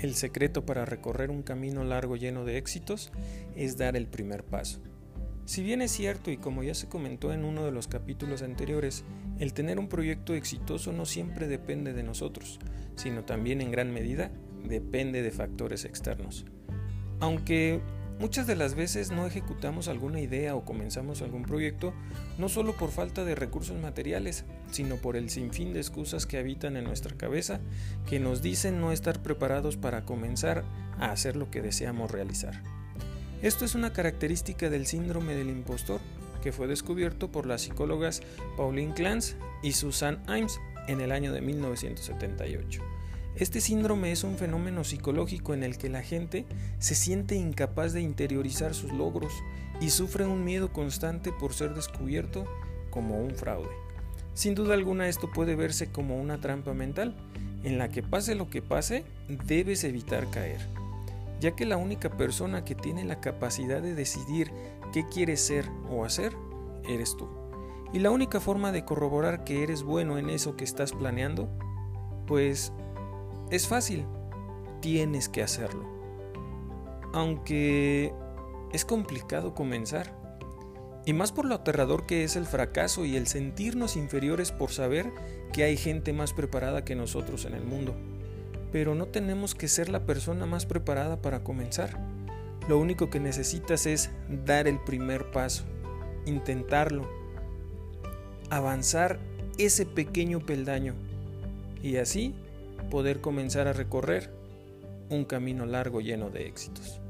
El secreto para recorrer un camino largo lleno de éxitos es dar el primer paso. Si bien es cierto y como ya se comentó en uno de los capítulos anteriores, el tener un proyecto exitoso no siempre depende de nosotros, sino también en gran medida depende de factores externos. Aunque Muchas de las veces no ejecutamos alguna idea o comenzamos algún proyecto no solo por falta de recursos materiales, sino por el sinfín de excusas que habitan en nuestra cabeza que nos dicen no estar preparados para comenzar a hacer lo que deseamos realizar. Esto es una característica del síndrome del impostor que fue descubierto por las psicólogas Pauline Clance y Susan Imes en el año de 1978. Este síndrome es un fenómeno psicológico en el que la gente se siente incapaz de interiorizar sus logros y sufre un miedo constante por ser descubierto como un fraude. Sin duda alguna esto puede verse como una trampa mental, en la que pase lo que pase, debes evitar caer, ya que la única persona que tiene la capacidad de decidir qué quieres ser o hacer, eres tú. Y la única forma de corroborar que eres bueno en eso que estás planeando, pues es fácil, tienes que hacerlo. Aunque es complicado comenzar. Y más por lo aterrador que es el fracaso y el sentirnos inferiores por saber que hay gente más preparada que nosotros en el mundo. Pero no tenemos que ser la persona más preparada para comenzar. Lo único que necesitas es dar el primer paso, intentarlo, avanzar ese pequeño peldaño. Y así poder comenzar a recorrer un camino largo lleno de éxitos.